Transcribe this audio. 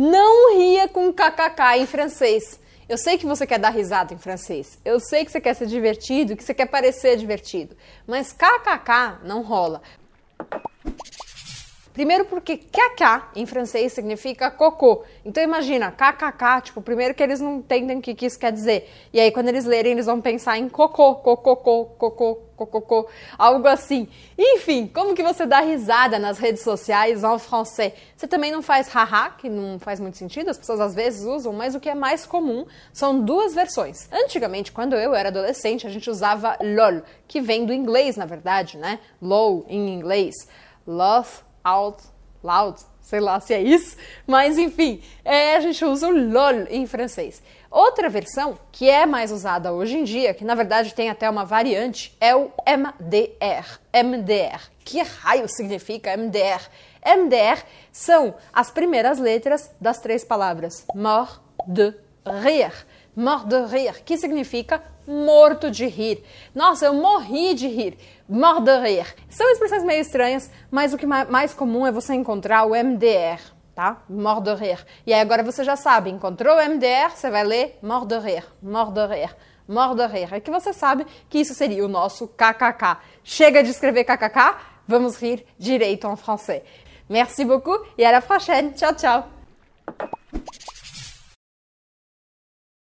Não ria com kkk em francês. Eu sei que você quer dar risada em francês. Eu sei que você quer ser divertido, que você quer parecer divertido. Mas kkk não rola. Primeiro porque kkk em francês significa cocô. Então imagina, kkk, tipo, primeiro que eles não entendem o que, que isso quer dizer. E aí quando eles lerem, eles vão pensar em cocô, cocô, cocô, cocô, algo assim. Enfim, como que você dá risada nas redes sociais en français? Você também não faz haha, que não faz muito sentido, as pessoas às vezes usam, mas o que é mais comum são duas versões. Antigamente, quando eu era adolescente, a gente usava lol, que vem do inglês, na verdade, né? Lol em inglês. Love out loud, sei lá se é isso, mas enfim, é, a gente usa o LOL em francês. Outra versão, que é mais usada hoje em dia, que na verdade tem até uma variante, é o MDR. MDR. Que raio significa MDR? MDR são as primeiras letras das três palavras mort de rire. Mort de rire, que significa morto de rir. Nossa, eu morri de rir. Mort de rire. São expressões meio estranhas, mas o que mais comum é você encontrar o MDR, tá? Mort de rire. E aí agora você já sabe, encontrou o MDR, você vai ler mort de rire, mort de rire. Mort de. É que você sabe que isso seria o nosso KKK. Chega de escrever KKK, vamos rir direito em francês. Merci beaucoup et à la prochaine. Ciao, ciao.